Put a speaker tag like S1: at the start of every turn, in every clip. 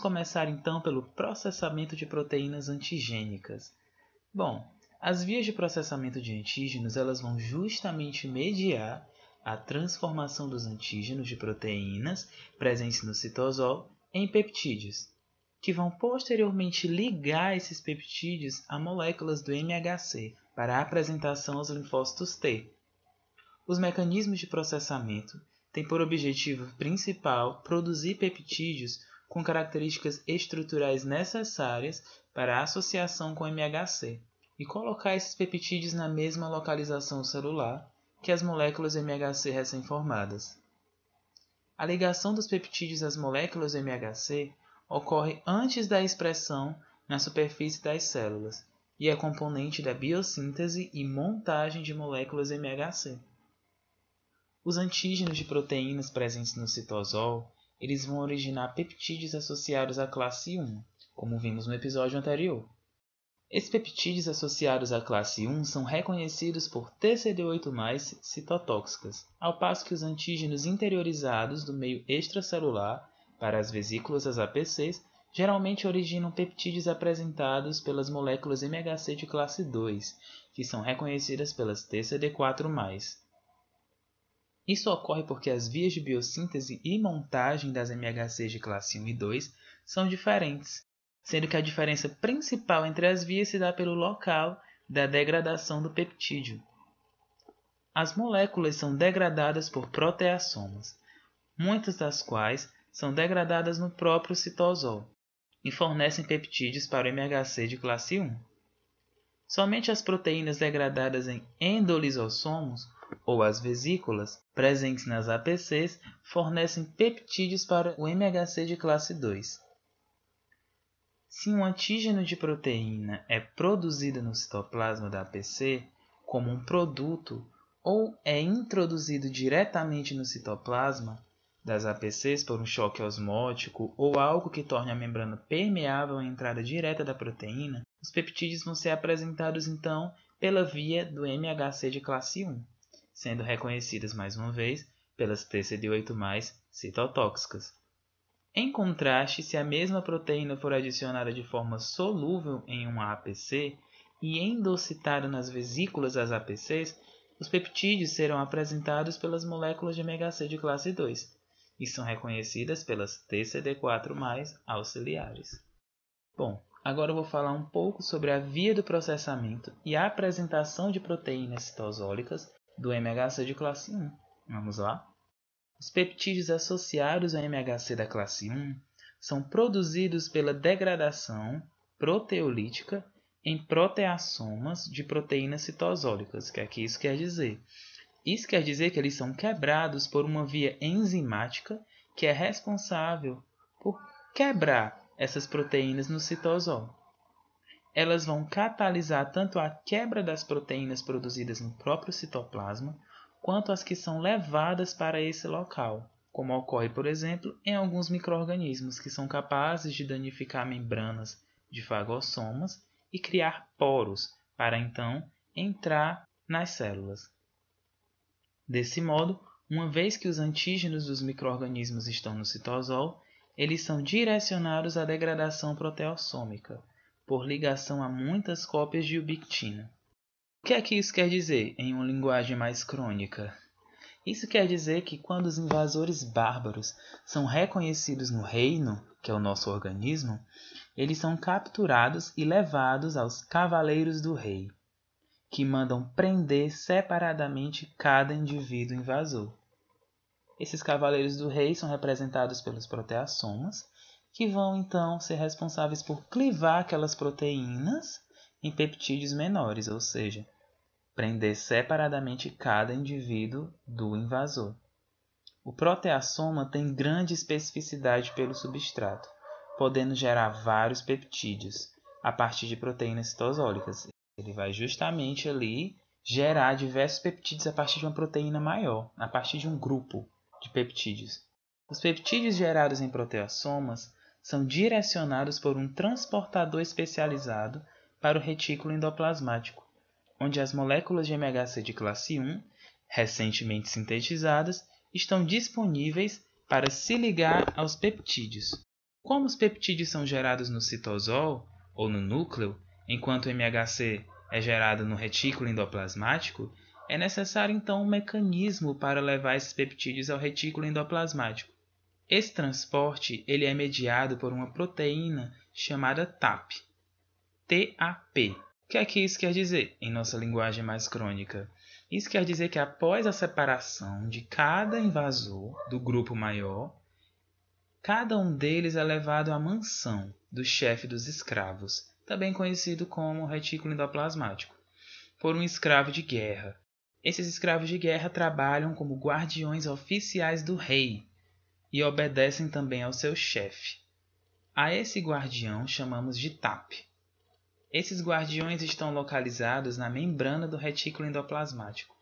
S1: começar então pelo processamento de proteínas antigênicas. Bom, as vias de processamento de antígenos elas vão justamente mediar a transformação dos antígenos de proteínas presentes no citosol em peptídeos, que vão posteriormente ligar esses peptídeos a moléculas do MHC para a apresentação aos linfócitos T. Os mecanismos de processamento têm por objetivo principal produzir peptídeos com características estruturais necessárias para a associação com MHC e colocar esses peptídeos na mesma localização celular que as moléculas MHC recém-formadas. A ligação dos peptídeos às moléculas MHC ocorre antes da expressão na superfície das células e é componente da biossíntese e montagem de moléculas MHC. Os antígenos de proteínas presentes no citosol, eles vão originar peptídeos associados à classe 1, como vimos no episódio anterior. Esses peptídeos associados à classe 1 são reconhecidos por TCD8+, citotóxicas, ao passo que os antígenos interiorizados do meio extracelular para as vesículas das APCs geralmente originam peptídeos apresentados pelas moléculas MHC de classe 2, que são reconhecidas pelas TCD4+. Isso ocorre porque as vias de biossíntese e montagem das MHCs de classe 1 e 2 são diferentes, sendo que a diferença principal entre as vias se dá pelo local da degradação do peptídeo. As moléculas são degradadas por proteassomas, muitas das quais são degradadas no próprio citosol e fornecem peptídeos para o MHC de classe 1. Somente as proteínas degradadas em endolisossomos ou as vesículas presentes nas APCs fornecem peptídeos para o MHC de classe 2. Se um antígeno de proteína é produzido no citoplasma da APC como um produto ou é introduzido diretamente no citoplasma das APCs por um choque osmótico ou algo que torne a membrana permeável à entrada direta da proteína, os peptídeos vão ser apresentados então pela via do MHC de classe 1, sendo reconhecidas mais uma vez pelas TCD8+, citotóxicas. Em contraste, se a mesma proteína for adicionada de forma solúvel em uma APC e endocitada nas vesículas das APCs, os peptídeos serão apresentados pelas moléculas de MHC de classe 2 e são reconhecidas pelas TCD4+, auxiliares. Bom, agora eu vou falar um pouco sobre a via do processamento e a apresentação de proteínas citosólicas do MHC de classe 1. Vamos lá? Os peptídeos associados ao MHC da classe 1 são produzidos pela degradação proteolítica em proteassomas de proteínas citosólicas, que aqui isso quer dizer. Isso quer dizer que eles são quebrados por uma via enzimática que é responsável por quebrar essas proteínas no citosol. Elas vão catalisar tanto a quebra das proteínas produzidas no próprio citoplasma, quanto as que são levadas para esse local, como ocorre, por exemplo, em alguns microrganismos que são capazes de danificar membranas de fagossomas e criar poros para então entrar nas células. Desse modo, uma vez que os antígenos dos microrganismos estão no citosol, eles são direcionados à degradação proteossômica, por ligação a muitas cópias de ubictina. O que é que isso quer dizer em uma linguagem mais crônica? Isso quer dizer que quando os invasores bárbaros são reconhecidos no reino, que é o nosso organismo, eles são capturados e levados aos cavaleiros do rei, que mandam prender separadamente cada indivíduo invasor. Esses cavaleiros do rei são representados pelos proteassomas, que vão então ser responsáveis por clivar aquelas proteínas em peptídeos menores, ou seja, prender separadamente cada indivíduo do invasor. O proteassoma tem grande especificidade pelo substrato, podendo gerar vários peptídeos a partir de proteínas citosólicas. Ele vai justamente ali gerar diversos peptídeos a partir de uma proteína maior, a partir de um grupo de peptídeos. Os peptídeos gerados em proteassomas são direcionados por um transportador especializado para o retículo endoplasmático, onde as moléculas de MHC de classe 1, recentemente sintetizadas, estão disponíveis para se ligar aos peptídeos. Como os peptídeos são gerados no citosol ou no núcleo, enquanto o MHC é gerado no retículo endoplasmático, é necessário então um mecanismo para levar esses peptídeos ao retículo endoplasmático. Esse transporte ele é mediado por uma proteína chamada TAP. TAP. O que é que isso quer dizer em nossa linguagem mais crônica? Isso quer dizer que após a separação de cada invasor do grupo maior, cada um deles é levado à mansão do chefe dos escravos, também conhecido como retículo endoplasmático, por um escravo de guerra. Esses escravos de guerra trabalham como guardiões oficiais do rei, e obedecem também ao seu chefe. A esse guardião chamamos de TAP. Esses guardiões estão localizados na membrana do retículo endoplasmático,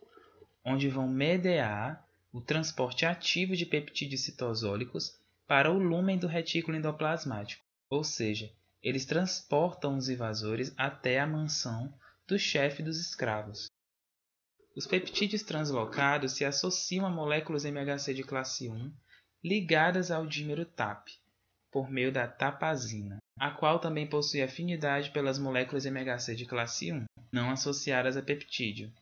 S1: onde vão mediar o transporte ativo de peptídeos citosólicos para o lúmen do retículo endoplasmático, ou seja, eles transportam os invasores até a mansão do chefe dos escravos. Os peptídeos translocados se associam a moléculas MHC de classe 1 ligadas ao dímero TAP, por meio da tapazina, a qual também possui afinidade pelas moléculas MHC de classe 1, não associadas a peptídeo.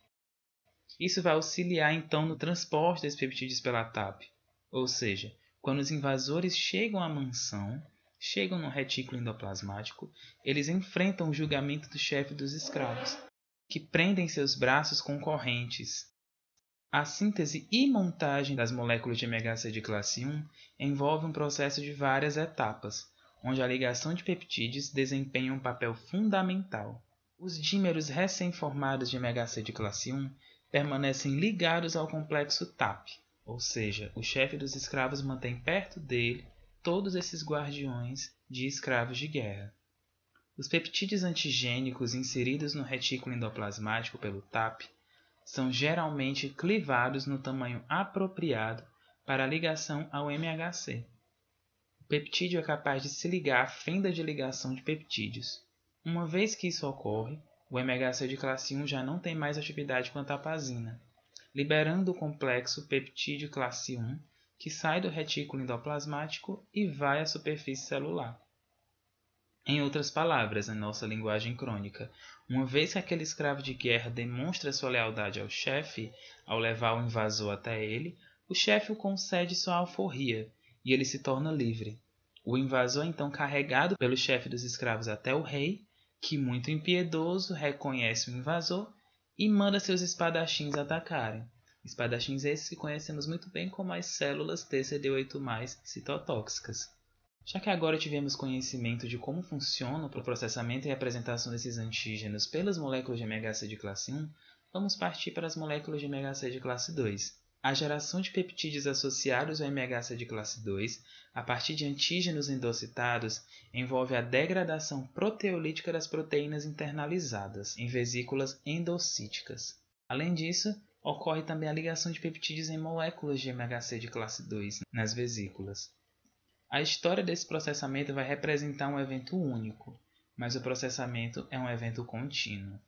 S1: Isso vai auxiliar então no transporte desses peptídeos pela TAP, ou seja, quando os invasores chegam à mansão, chegam no retículo endoplasmático, eles enfrentam o julgamento do chefe dos escravos, que prendem seus braços com correntes, a síntese e montagem das moléculas de MHC de classe 1 envolve um processo de várias etapas, onde a ligação de peptídeos desempenha um papel fundamental. Os dímeros recém-formados de MHC de classe 1 permanecem ligados ao complexo TAP, ou seja, o chefe dos escravos mantém perto dele todos esses guardiões de escravos de guerra. Os peptídeos antigênicos inseridos no retículo endoplasmático pelo TAP são geralmente clivados no tamanho apropriado para a ligação ao MHC. O peptídeo é capaz de se ligar à fenda de ligação de peptídeos. Uma vez que isso ocorre, o MHC de classe 1 já não tem mais atividade com a tapazina, liberando o complexo peptídeo classe 1, que sai do retículo endoplasmático e vai à superfície celular. Em outras palavras, em nossa linguagem crônica, uma vez que aquele escravo de guerra demonstra sua lealdade ao chefe ao levar o invasor até ele, o chefe o concede sua alforria e ele se torna livre. O invasor é então carregado pelo chefe dos escravos até o rei, que, muito impiedoso, reconhece o invasor e manda seus espadachins atacarem. Espadachins esses que conhecemos muito bem como as células TCD8+, citotóxicas. Já que agora tivemos conhecimento de como funciona o processamento e apresentação desses antígenos pelas moléculas de MHC de classe 1, vamos partir para as moléculas de MHC de classe 2. A geração de peptídeos associados ao MHC de classe 2, a partir de antígenos endocitados, envolve a degradação proteolítica das proteínas internalizadas em vesículas endocíticas. Além disso, ocorre também a ligação de peptídeos em moléculas de MHC de classe 2 nas vesículas. A história desse processamento vai representar um evento único, mas o processamento é um evento contínuo.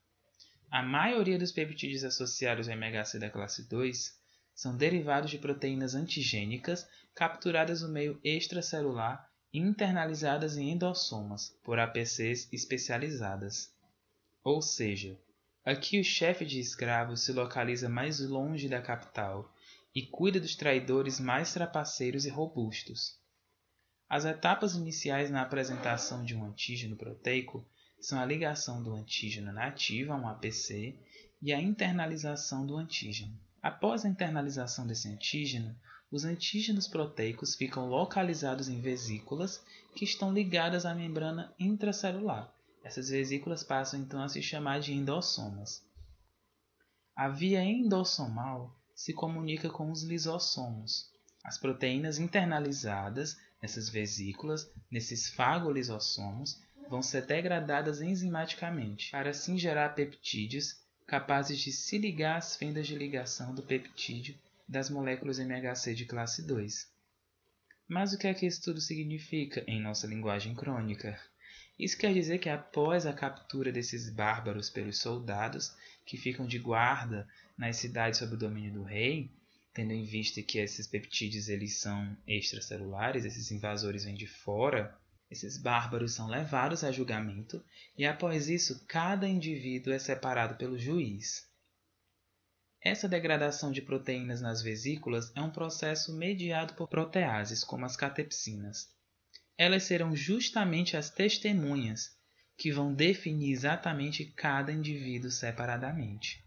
S1: A maioria dos peptídeos associados ao MHC da classe 2 são derivados de proteínas antigênicas capturadas no meio extracelular e internalizadas em endossomas por APCs especializadas. Ou seja, aqui o chefe de escravos se localiza mais longe da capital e cuida dos traidores mais trapaceiros e robustos. As etapas iniciais na apresentação de um antígeno proteico são a ligação do antígeno nativo a um APC e a internalização do antígeno. Após a internalização desse antígeno, os antígenos proteicos ficam localizados em vesículas que estão ligadas à membrana intracelular. Essas vesículas passam então a se chamar de endossomas. A via endossomal se comunica com os lisossomos. As proteínas internalizadas Nessas vesículas, nesses fagolisossomos, vão ser degradadas enzimaticamente, para assim gerar peptídeos capazes de se ligar às fendas de ligação do peptídeo das moléculas MHC de classe 2. Mas o que é que isso tudo significa em nossa linguagem crônica? Isso quer dizer que após a captura desses bárbaros pelos soldados que ficam de guarda nas cidades sob o domínio do rei, tendo em vista que esses peptídeos eles são extracelulares, esses invasores vêm de fora, Esses bárbaros são levados a julgamento e, após isso, cada indivíduo é separado pelo juiz. Essa degradação de proteínas nas vesículas é um processo mediado por proteases, como as catepsinas. Elas serão justamente as testemunhas que vão definir exatamente cada indivíduo separadamente.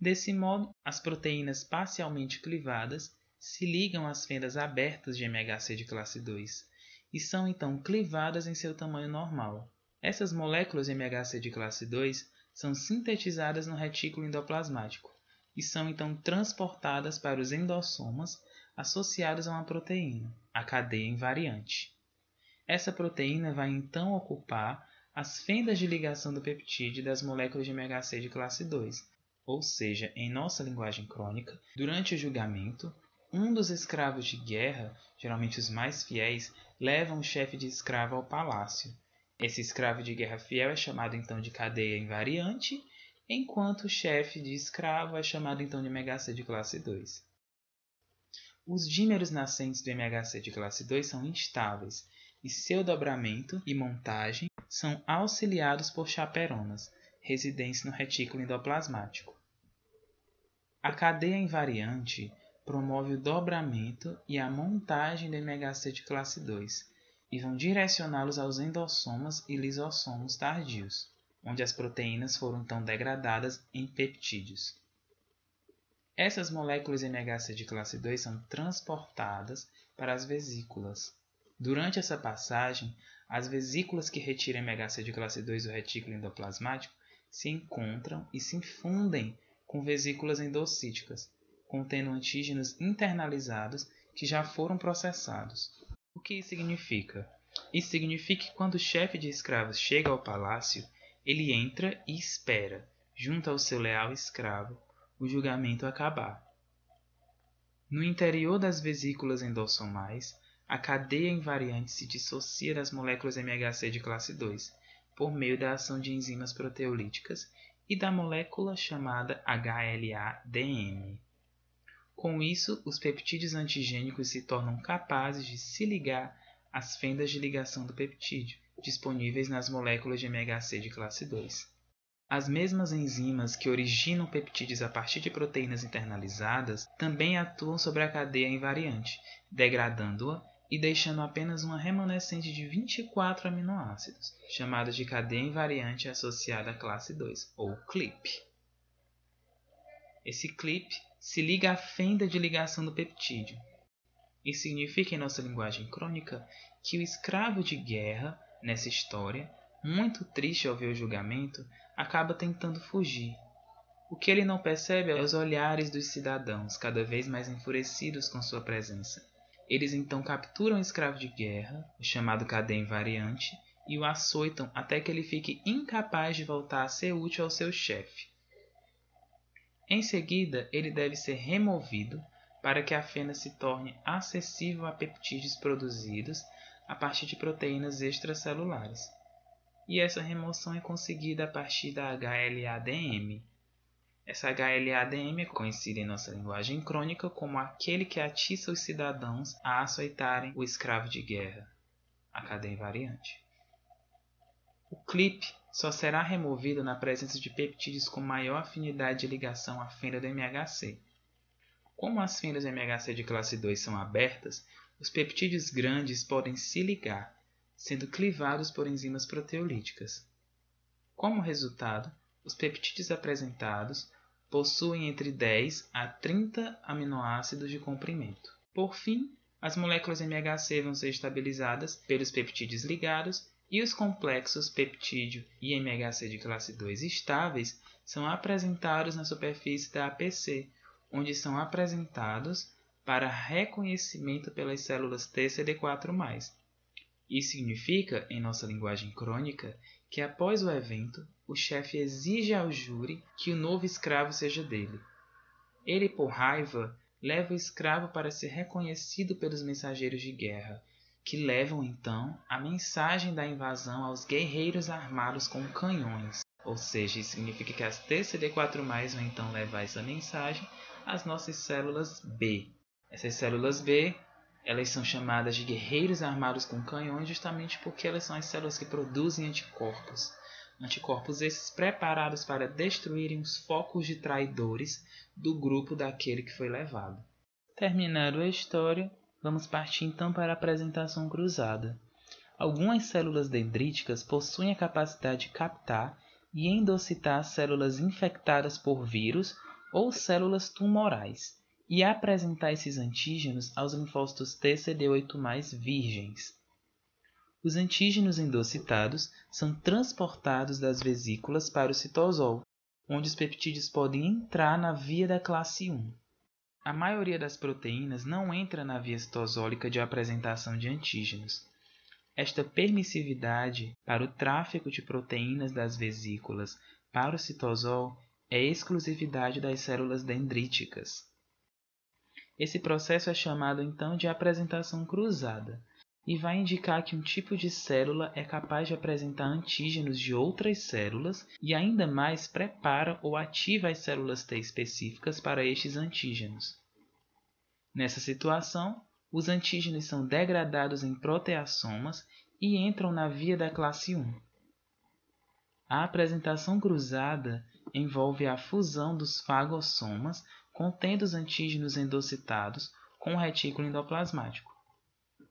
S1: Desse modo, as proteínas parcialmente clivadas se ligam às fendas abertas de MHC de classe 2 e são então clivadas em seu tamanho normal. Essas moléculas de MHC de classe 2 são sintetizadas no retículo endoplasmático e são então transportadas para os endossomas associados a uma proteína, a cadeia invariante. Essa proteína vai então ocupar as fendas de ligação do peptídeo das moléculas de MHC de classe 2, ou seja, em nossa linguagem crônica, durante o julgamento, um dos escravos de guerra, geralmente os mais fiéis, leva um chefe de escravo ao palácio. Esse escravo de guerra fiel é chamado então de cadeia invariante, enquanto o chefe de escravo é chamado então de MHC de classe 2. Os dímeros nascentes do MHC de classe 2 são instáveis e seu dobramento e montagem são auxiliados por chaperonas, residentes no retículo endoplasmático. A cadeia invariante promove o dobramento e a montagem do MHC de classe 2 e vão direcioná-los aos endossomas e lisossomos tardios, onde as proteínas foram então degradadas em peptídeos. Essas moléculas MHC de classe 2 são transportadas para as vesículas. Durante essa passagem, as vesículas que retiram MHC de classe 2 do retículo endoplasmático se encontram e se infundem com vesículas endocíticas, contendo antígenos internalizados que já foram processados. O que isso significa? Isso significa que quando o chefe de escravos chega ao palácio, ele entra e espera, junto ao seu leal escravo, o julgamento acabar. No interior das vesículas endossomais, a cadeia invariante se dissocia das moléculas MHC de classe 2 por meio da ação de enzimas proteolíticas e da molécula chamada HLA-DM. Com isso, os peptídeos antigênicos se tornam capazes de se ligar às fendas de ligação do peptídeo, disponíveis nas moléculas de MHC de classe 2. As mesmas enzimas que originam peptídeos a partir de proteínas internalizadas também atuam sobre a cadeia invariante, degradando-a e deixando apenas uma remanescente de 24 aminoácidos, chamada de cadeia invariante associada à classe 2, ou CLIP. Esse CLIP se liga à fenda de ligação do peptídeo. Isso significa, em nossa linguagem crônica, que o escravo de guerra, nessa história, muito triste ao ver o julgamento, acaba tentando fugir. O que ele não percebe é os olhares dos cidadãos, cada vez mais enfurecidos com sua presença. Eles então capturam o escravo de guerra, o chamado cadeia invariante, e o açoitam até que ele fique incapaz de voltar a ser útil ao seu chefe. Em seguida, ele deve ser removido para que a fenda se torne acessível a peptídeos produzidos a partir de proteínas extracelulares. E essa remoção é conseguida a partir da HLA-DM. Essa HLA-DM é conhecida em nossa linguagem crônica como aquele que atiça os cidadãos a açoitarem o escravo de guerra, a cadeia invariante. O clip só será removido na presença de peptídeos com maior afinidade de ligação à fenda do MHC. Como as fendas do MHC de classe 2 são abertas, os peptídeos grandes podem se ligar, sendo clivados por enzimas proteolíticas. Como resultado, os peptídeos apresentados possuem entre 10 a 30 aminoácidos de comprimento. Por fim, as moléculas MHC vão ser estabilizadas pelos peptídeos ligados e os complexos peptídeo e MHC de classe 2 estáveis são apresentados na superfície da APC, onde são apresentados para reconhecimento pelas células TCD4+. Isso significa, em nossa linguagem crônica, que após o evento, o chefe exige ao júri que o novo escravo seja dele. Ele, por raiva, leva o escravo para ser reconhecido pelos mensageiros de guerra, que levam então a mensagem da invasão aos guerreiros armados com canhões. Ou seja, isso significa que as TCD4+, vão então levar essa mensagem às nossas células B. Essas células B Elas são chamadas de guerreiros armados com canhões justamente porque elas são as células que produzem anticorpos. Anticorpos esses preparados para destruírem os focos de traidores do grupo daquele que foi levado. Terminando a história, vamos partir então para a apresentação cruzada. Algumas células dendríticas possuem a capacidade de captar e endocitar células infectadas por vírus ou células tumorais e apresentar esses antígenos aos linfócitos TCD8+ virgens. Os antígenos endocitados são transportados das vesículas para o citosol, onde os peptídeos podem entrar na via da classe 1. A maioria das proteínas não entra na via citosólica de apresentação de antígenos, esta permissividade para o tráfego de proteínas das vesículas para o citosol é exclusividade das células dendríticas. Esse processo é chamado então de apresentação cruzada e vai indicar que um tipo de célula é capaz de apresentar antígenos de outras células e ainda mais prepara ou ativa as células T específicas para estes antígenos. Nessa situação, os antígenos são degradados em proteassomas e entram na via da classe 1. A apresentação cruzada envolve a fusão dos fagossomas contendo os antígenos endocitados com o retículo endoplasmático.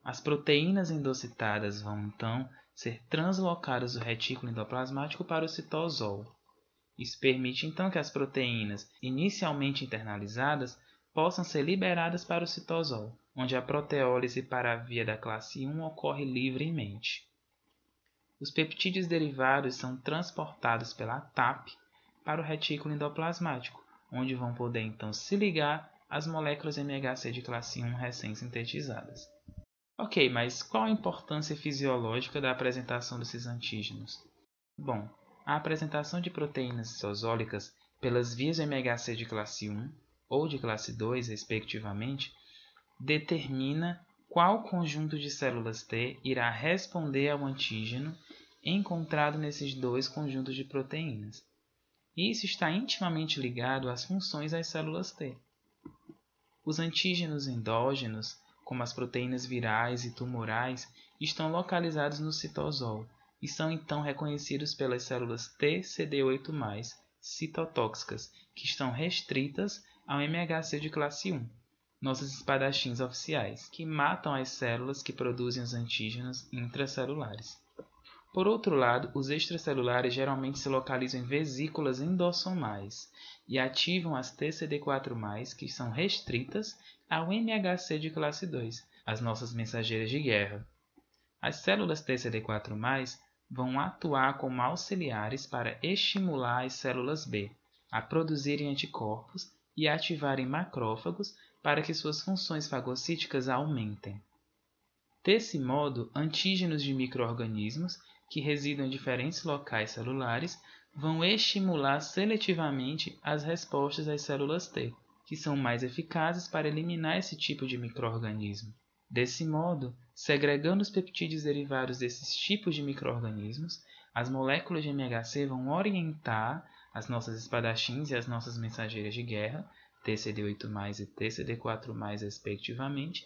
S1: As proteínas endocitadas vão, então, ser translocadas do retículo endoplasmático para o citosol. Isso permite, então, que as proteínas inicialmente internalizadas possam ser liberadas para o citosol, onde a proteólise para a via da classe 1 ocorre livremente. Os peptídeos derivados são transportados pela TAP para o retículo endoplasmático, onde vão poder então se ligar às moléculas MHC de classe 1 recém-sintetizadas. Ok, mas qual a importância fisiológica da apresentação desses antígenos? Bom, a apresentação de proteínas citosólicas pelas vias MHC de classe 1 ou de classe 2, respectivamente, determina qual conjunto de células T irá responder ao antígeno encontrado nesses dois conjuntos de proteínas. Isso está intimamente ligado às funções das células T. Os antígenos endógenos, como as proteínas virais e tumorais, estão localizados no citosol e são então reconhecidos pelas células T CD8+, citotóxicas, que estão restritas ao MHC de classe 1, nossos espadachins oficiais, que matam as células que produzem os antígenos intracelulares. Por outro lado, os extracelulares geralmente se localizam em vesículas endossomais e ativam as TCD4+, que são restritas ao MHC de classe 2, as nossas mensageiras de guerra. As células TCD4+, vão atuar como auxiliares para estimular as células B a produzirem anticorpos e ativarem macrófagos para que suas funções fagocíticas aumentem. Desse modo, antígenos de microorganismos que residam em diferentes locais celulares vão estimular seletivamente as respostas das células T, que são mais eficazes para eliminar esse tipo de microorganismo. Desse modo, segregando os peptídeos derivados desses tipos de microorganismos, as moléculas de MHC vão orientar as nossas espadachins e as nossas mensageiras de guerra, TCD8+, e TCD4+, respectivamente,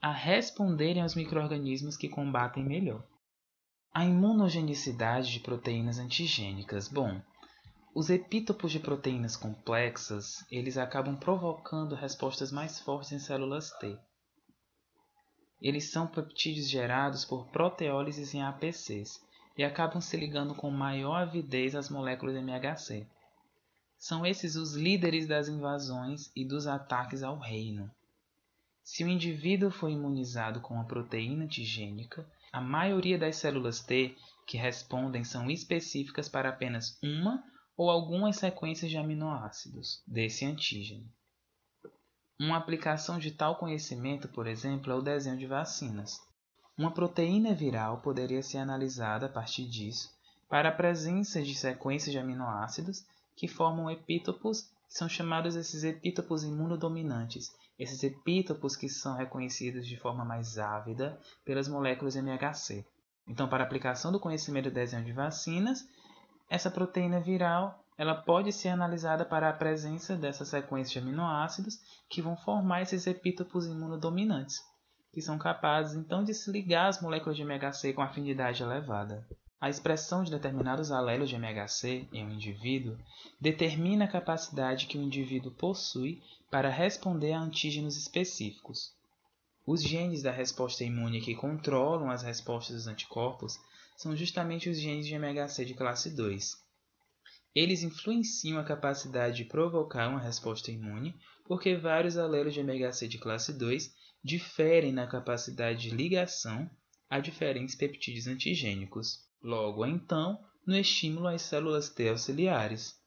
S1: a responderem aos microorganismos que combatem melhor. A imunogenicidade de proteínas antigênicas. Bom, os epítopos de proteínas complexas, eles acabam provocando respostas mais fortes em células T. Eles são peptídeos gerados por proteólises em APCs, e acabam se ligando com maior avidez às moléculas MHC. São esses os líderes das invasões e dos ataques ao reino. Se o indivíduo for imunizado com uma proteína antigênica, a maioria das células T que respondem são específicas para apenas uma ou algumas sequências de aminoácidos desse antígeno. Uma aplicação de tal conhecimento, por exemplo, é o desenho de vacinas. Uma proteína viral poderia ser analisada a partir disso para a presença de sequências de aminoácidos que formam epítopos, são chamados esses epítopos imunodominantes, esses epítopos que são reconhecidos de forma mais ávida pelas moléculas MHC. Então, para aplicação do conhecimento do desenho de vacinas, essa proteína viral ela pode ser analisada para a presença dessa sequência de aminoácidos que vão formar esses epítopos imunodominantes. que são capazes então de se ligar às moléculas de MHC com afinidade elevada. A expressão de determinados alelos de MHC em um indivíduo determina a capacidade que o indivíduo possui para responder a antígenos específicos. Os genes da resposta imune que controlam as respostas dos anticorpos são justamente os genes de MHC de classe 2. Eles influenciam a capacidade de provocar uma resposta imune, porque vários alelos de MHC de classe 2 diferem na capacidade de ligação a diferentes peptídeos antigênicos. Logo, então, no estímulo às células T auxiliares.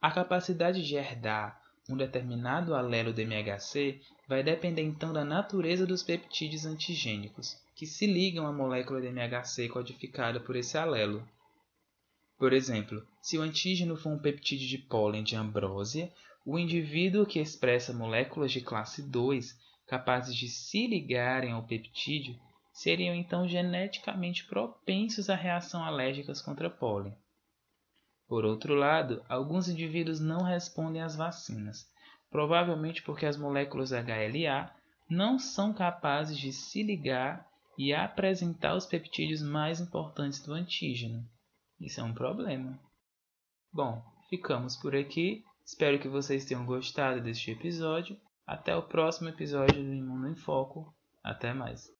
S1: A capacidade de herdar um determinado alelo do MHC vai depender então da natureza dos peptídeos antigênicos, que se ligam à molécula de MHC codificada por esse alelo. Por exemplo, se o antígeno for um peptídeo de pólen de ambrósia, o indivíduo que expressa moléculas de classe 2 capazes de se ligarem ao peptídeo seriam então geneticamente propensos a reação alérgicas contra pólen. Por outro lado, alguns indivíduos não respondem às vacinas, provavelmente porque as moléculas HLA não são capazes de se ligar e apresentar os peptídeos mais importantes do antígeno. Isso é um problema. Bom, ficamos por aqui. Espero que vocês tenham gostado deste episódio. Até o próximo episódio do Imundo em Foco. Até mais.